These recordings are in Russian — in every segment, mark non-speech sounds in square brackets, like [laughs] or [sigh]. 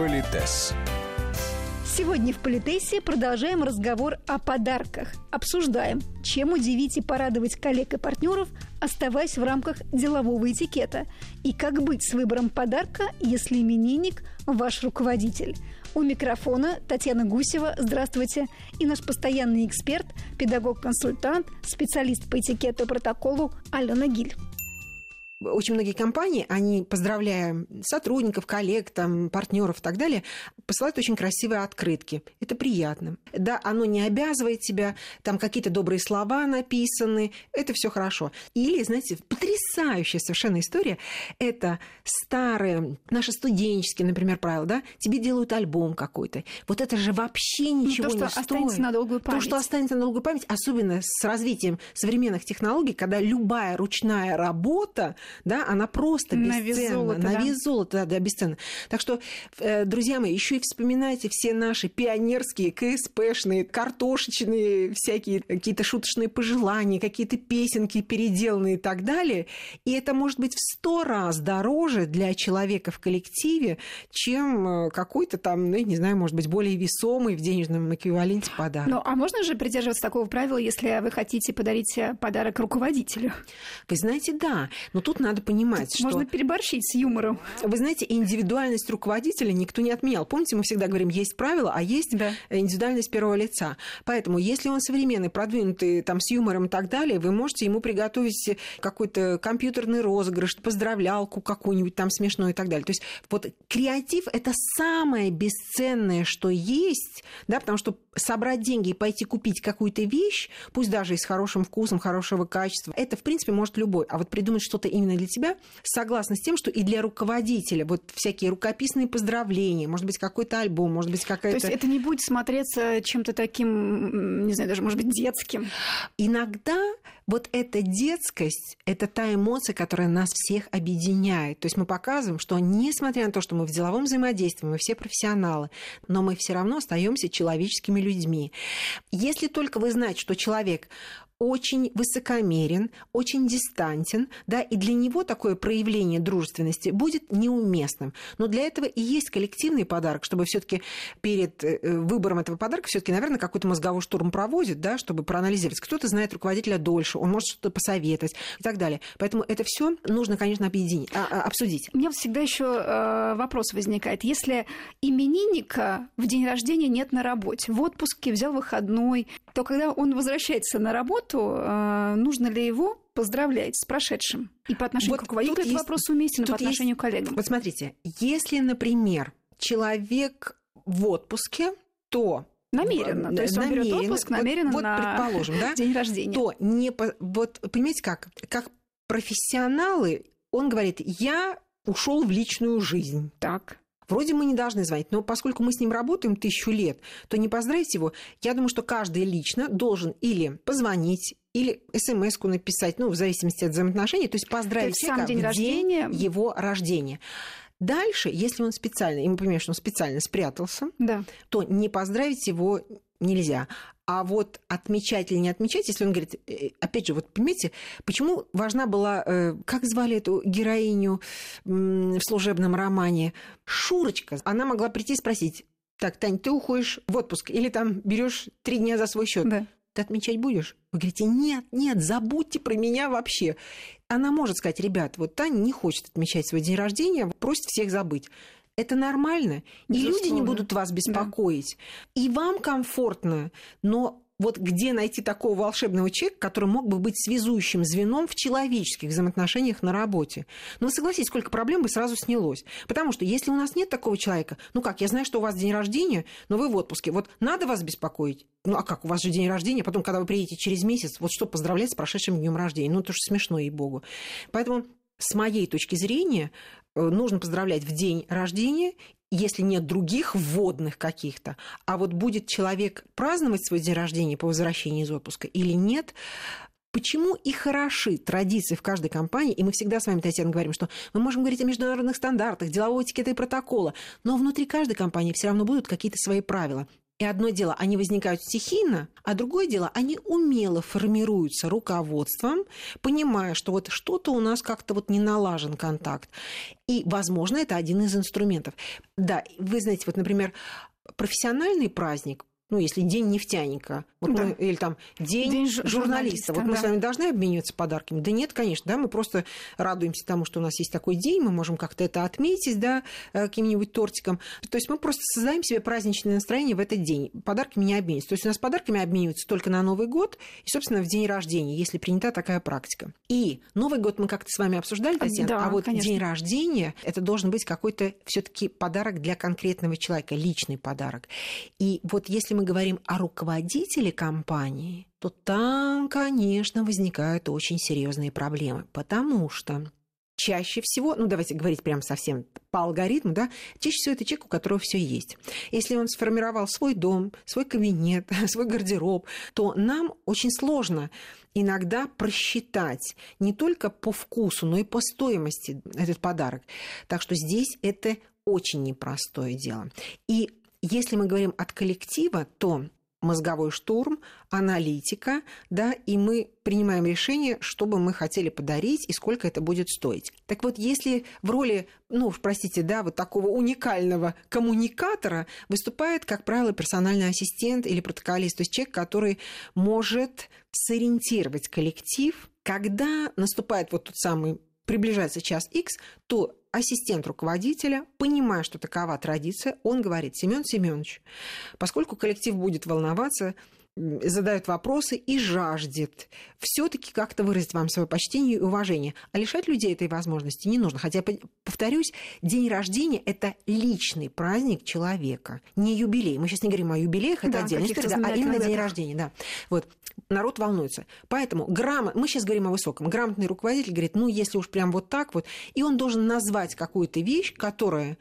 Политес. Сегодня в Политесе продолжаем разговор о подарках. Обсуждаем, чем удивить и порадовать коллег и партнеров, оставаясь в рамках делового этикета. И как быть с выбором подарка, если именинник – ваш руководитель. У микрофона Татьяна Гусева. Здравствуйте. И наш постоянный эксперт, педагог-консультант, специалист по этикету и протоколу Алена Гиль очень многие компании, они, поздравляя сотрудников, коллег, там, партнеров и так далее, посылают очень красивые открытки. Это приятно. Да, оно не обязывает тебя, там какие-то добрые слова написаны, это все хорошо. Или, знаете, потрясающая совершенно история, это старые, наши студенческие, например, правила, да, тебе делают альбом какой-то. Вот это же вообще ну, ничего то, что не стоит. останется на долгую память. То, что останется на долгую память, особенно с развитием современных технологий, когда любая ручная работа да, она просто бесценна. На вес золота, на вес золота да, да, бесценна. Так что, э, друзья мои, еще и вспоминайте все наши пионерские, КСПшные, картошечные, всякие какие-то шуточные пожелания, какие-то песенки переделанные и так далее. И это может быть в сто раз дороже для человека в коллективе, чем э, какой-то там, ну, я не знаю, может быть, более весомый в денежном эквиваленте подарок. Ну, а можно же придерживаться такого правила, если вы хотите подарить э, подарок руководителю? Вы знаете, да. Но тут надо понимать, что... Можно переборщить с юмором. Вы знаете, индивидуальность руководителя никто не отменял. Помните, мы всегда говорим, есть правила, а есть да. индивидуальность первого лица. Поэтому, если он современный, продвинутый, там, с юмором и так далее, вы можете ему приготовить какой-то компьютерный розыгрыш, поздравлялку какую-нибудь там смешную и так далее. То есть вот креатив – это самое бесценное, что есть, да, потому что собрать деньги и пойти купить какую-то вещь, пусть даже и с хорошим вкусом, хорошего качества, это, в принципе, может любой. А вот придумать что-то именно для тебя, согласна с тем, что и для руководителя вот всякие рукописные поздравления, может быть, какой-то альбом, может быть, какая-то... То есть это не будет смотреться чем-то таким, не знаю, даже, может быть, детским? Иногда вот эта детскость, это та эмоция, которая нас всех объединяет. То есть мы показываем, что несмотря на то, что мы в деловом взаимодействии, мы все профессионалы, но мы все равно остаемся человеческими людьми. Если только вы знаете, что человек очень высокомерен, очень дистантен, да, и для него такое проявление дружественности будет неуместным. Но для этого и есть коллективный подарок, чтобы все таки перед э, выбором этого подарка все таки наверное, какой-то мозговой штурм проводит, да, чтобы проанализировать. Кто-то знает руководителя дольше, он может что-то посоветовать и так далее. Поэтому это все нужно, конечно, объединить, а, а, обсудить. У меня всегда еще э, вопрос возникает. Если именинника в день рождения нет на работе, в отпуске, взял выходной, то когда он возвращается на работу, э, нужно ли его поздравлять с прошедшим? И по отношению вот к руководителю этот вопрос уместен, по отношению есть, к коллегам. Вот смотрите, если, например, человек в отпуске, то Намеренно. То есть он намеренно, берет отпуск намеренно вот, вот, на предположим, да, [laughs] день рождения. То не вот понимаете как, как профессионалы, он говорит, я ушел в личную жизнь. Так. Вроде мы не должны звонить, но поскольку мы с ним работаем тысячу лет, то не поздравить его, я думаю, что каждый лично должен или позвонить, или смс-ку написать, ну, в зависимости от взаимоотношений, то есть поздравить то человека день в рождения... день его рождения. Дальше, если он специально, и мы понимаем, что он специально спрятался, да. то не поздравить его нельзя. А вот отмечать или не отмечать, если он говорит, э, опять же, вот понимаете, почему важна была, э, как звали эту героиню в служебном романе, Шурочка. Она могла прийти и спросить, так, Тань, ты уходишь в отпуск или там берешь три дня за свой счет? Да. Ты отмечать будешь? Вы говорите, нет, нет, забудьте про меня вообще. Она может сказать, ребят, вот Таня не хочет отмечать свой день рождения, просит всех забыть. Это нормально. И люди не будут вас беспокоить. Да. И вам комфортно. Но вот где найти такого волшебного человека, который мог бы быть связующим звеном в человеческих взаимоотношениях на работе? Ну, вы согласитесь, сколько проблем бы сразу снялось. Потому что если у нас нет такого человека, ну как, я знаю, что у вас день рождения, но вы в отпуске, вот надо вас беспокоить? Ну а как, у вас же день рождения, потом, когда вы приедете через месяц, вот что поздравлять с прошедшим днем рождения? Ну, это же смешно, ей-богу. Поэтому с моей точки зрения, нужно поздравлять в день рождения, если нет других вводных каких-то, а вот будет человек праздновать свой день рождения по возвращении из отпуска или нет, Почему и хороши традиции в каждой компании, и мы всегда с вами, Татьяна, говорим, что мы можем говорить о международных стандартах, делового этикета и протокола, но внутри каждой компании все равно будут какие-то свои правила. И одно дело, они возникают стихийно, а другое дело, они умело формируются руководством, понимая, что вот что-то у нас как-то вот не налажен контакт. И, возможно, это один из инструментов. Да, вы знаете, вот, например, профессиональный праздник ну, если день нефтяника, вот да. мы, или там день, день журналиста, журналиста. вот да. мы с вами должны обмениваться подарками? Да нет, конечно, да, мы просто радуемся тому, что у нас есть такой день, мы можем как-то это отметить, да, э, каким-нибудь тортиком. То есть мы просто создаем себе праздничное настроение в этот день. Подарками не обмениваются. То есть у нас подарками обмениваются только на Новый год и, собственно, в день рождения, если принята такая практика. И Новый год мы как-то с вами обсуждали, Татьяна, да, а вот конечно. день рождения это должен быть какой-то все-таки подарок для конкретного человека, личный подарок. И вот если мы мы говорим о руководителе компании, то там, конечно, возникают очень серьезные проблемы, потому что чаще всего, ну давайте говорить прям совсем по алгоритму, да, чаще всего это человек, у которого все есть. Если он сформировал свой дом, свой кабинет, [laughs] свой гардероб, то нам очень сложно иногда просчитать не только по вкусу, но и по стоимости этот подарок. Так что здесь это очень непростое дело. И если мы говорим от коллектива, то мозговой штурм, аналитика, да, и мы принимаем решение, что бы мы хотели подарить и сколько это будет стоить. Так вот, если в роли, ну, простите, да, вот такого уникального коммуникатора выступает, как правило, персональный ассистент или протоколист, то есть человек, который может сориентировать коллектив, когда наступает вот тот самый приближается час X, то ассистент руководителя, понимая, что такова традиция, он говорит, Семен Семенович, поскольку коллектив будет волноваться, задают вопросы и жаждет все-таки как-то выразить вам свое почтение и уважение. А лишать людей этой возможности не нужно. Хотя, повторюсь, день рождения – это личный праздник человека, не юбилей. Мы сейчас не говорим о юбилеях, это да, отдельно, да, а именно день рождения. Да. Вот. Народ волнуется. Поэтому грамот... мы сейчас говорим о высоком. Грамотный руководитель говорит, ну, если уж прям вот так вот, и он должен назвать какую-то вещь, которая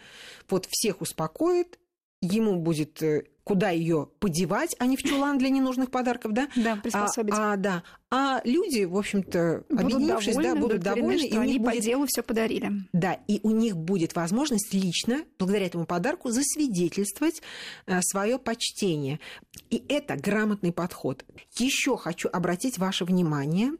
вот всех успокоит, ему будет э, куда ее подевать, а не в чулан для ненужных подарков, да? Да, приспособить. А, а, да. а люди, в общем-то, объединившись, довольны, да, будут довольны. И они будет... по делу все подарили. Да, и у них будет возможность лично, благодаря этому подарку, засвидетельствовать э, свое почтение. И это грамотный подход. Еще хочу обратить ваше внимание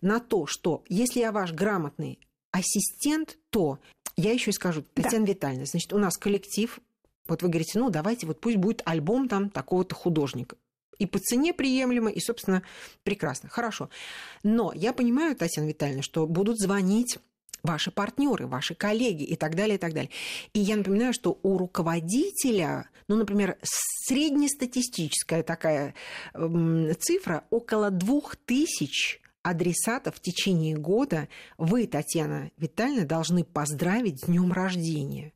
на то, что если я ваш грамотный ассистент, то я еще и скажу, Татьяна да. Витальевна, значит, у нас коллектив вот вы говорите, ну, давайте, вот пусть будет альбом там такого-то художника. И по цене приемлемо, и, собственно, прекрасно. Хорошо. Но я понимаю, Татьяна Витальевна, что будут звонить ваши партнеры, ваши коллеги и так далее, и так далее. И я напоминаю, что у руководителя, ну, например, среднестатистическая такая э, цифра, около двух тысяч адресатов в течение года вы, Татьяна Витальевна, должны поздравить с днем рождения.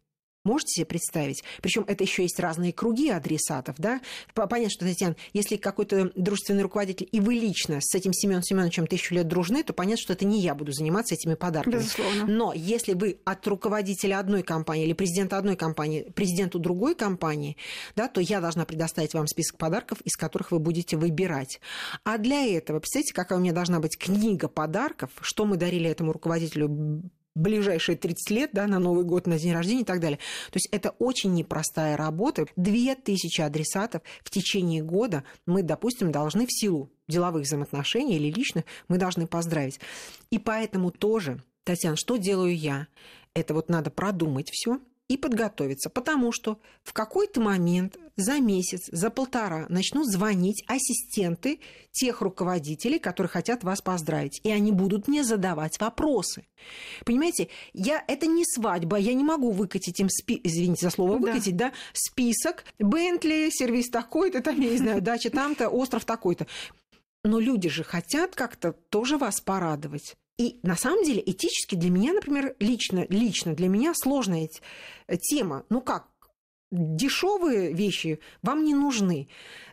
Можете себе представить? Причем это еще есть разные круги адресатов, да? Понятно, что, Татьяна, если какой-то дружественный руководитель, и вы лично с этим Семеном Семеновичем тысячу лет дружны, то понятно, что это не я буду заниматься этими подарками. Безусловно. Но если вы от руководителя одной компании или президента одной компании президенту другой компании, да, то я должна предоставить вам список подарков, из которых вы будете выбирать. А для этого, представьте, какая у меня должна быть книга подарков, что мы дарили этому руководителю ближайшие 30 лет, да, на Новый год, на день рождения и так далее. То есть это очень непростая работа. Две тысячи адресатов в течение года мы, допустим, должны в силу деловых взаимоотношений или личных, мы должны поздравить. И поэтому тоже, Татьяна, что делаю я? Это вот надо продумать все, и подготовиться, потому что в какой-то момент за месяц, за полтора начнут звонить ассистенты тех руководителей, которые хотят вас поздравить, и они будут мне задавать вопросы. Понимаете, я, это не свадьба, я не могу выкатить им, спи, извините за слово, выкатить, да, да список, Бентли, сервис такой-то, там, я не знаю, дача там-то, остров такой-то. Но люди же хотят как-то тоже вас порадовать. И на самом деле этически для меня, например, лично, лично для меня сложная тема. Ну как, дешевые вещи вам не нужны.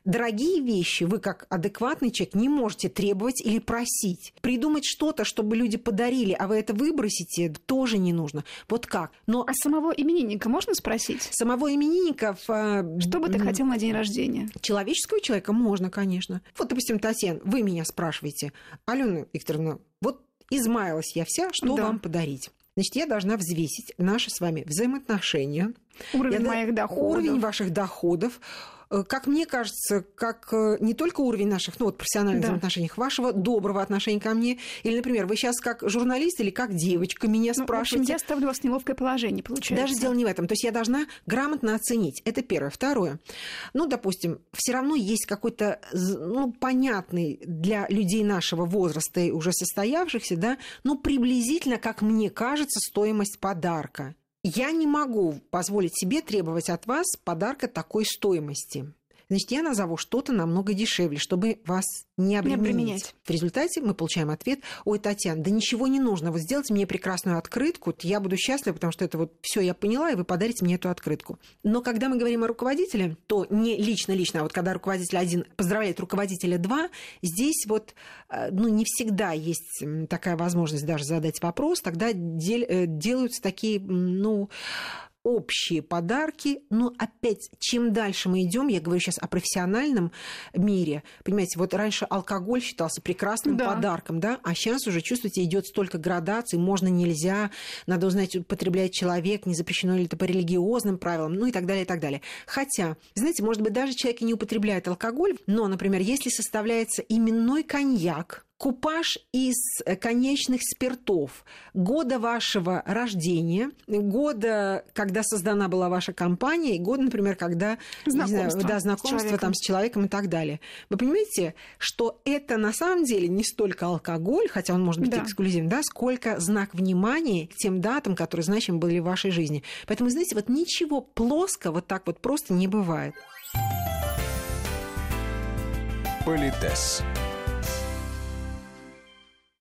Дорогие вещи вы, как адекватный человек, не можете требовать или просить. Придумать что-то, чтобы люди подарили, а вы это выбросите, тоже не нужно. Вот как? Но... А самого именинника можно спросить? Самого именинника... В... А, что бы ты хотел на день рождения? Человеческого человека можно, конечно. Вот, допустим, Татьяна, вы меня спрашиваете, Алена Викторовна, вот измаялась я вся, что да. вам подарить? Значит, я должна взвесить наши с вами взаимоотношения. Уровень я, моих доходов. Уровень ваших доходов, как мне кажется, как э, не только уровень наших, ну вот профессиональных да. взаимоотношений, вашего доброго отношения ко мне, или, например, вы сейчас как журналист или как девочка меня ну, спрашиваете. Я ставлю вас в неловкое положение, получается. Даже дело не в этом. То есть я должна грамотно оценить. Это первое. Второе. Ну, допустим, все равно есть какой-то, ну, понятный для людей нашего возраста и уже состоявшихся, да, ну, приблизительно, как мне кажется, стоимость подарка. Я не могу позволить себе требовать от вас подарка такой стоимости значит, я назову что-то намного дешевле, чтобы вас не обременить. В результате мы получаем ответ, ой, Татьяна, да ничего не нужно, вот сделайте мне прекрасную открытку, я буду счастлива, потому что это вот все я поняла, и вы подарите мне эту открытку. Но когда мы говорим о руководителе, то не лично-лично, а вот когда руководитель один поздравляет руководителя два, здесь вот, э, ну, не всегда есть такая возможность даже задать вопрос, тогда дел, э, делаются такие, ну, общие подарки. Но опять, чем дальше мы идем, я говорю сейчас о профессиональном мире, понимаете, вот раньше алкоголь считался прекрасным да. подарком, да, а сейчас уже, чувствуете, идет столько градаций, можно, нельзя, надо узнать, употребляет человек, не запрещено ли это по религиозным правилам, ну и так далее, и так далее. Хотя, знаете, может быть, даже человек и не употребляет алкоголь, но, например, если составляется именной коньяк, купаж из э, конечных спиртов года вашего рождения, года, когда создана была ваша компания, и года, например, когда знакомство, знаю, да, знакомство с там с человеком и так далее. Вы понимаете, что это на самом деле не столько алкоголь, хотя он может быть да. эксклюзивным, да, сколько знак внимания к тем датам, которые значимы были в вашей жизни. Поэтому, знаете, вот ничего плоско вот так вот просто не бывает. Политес.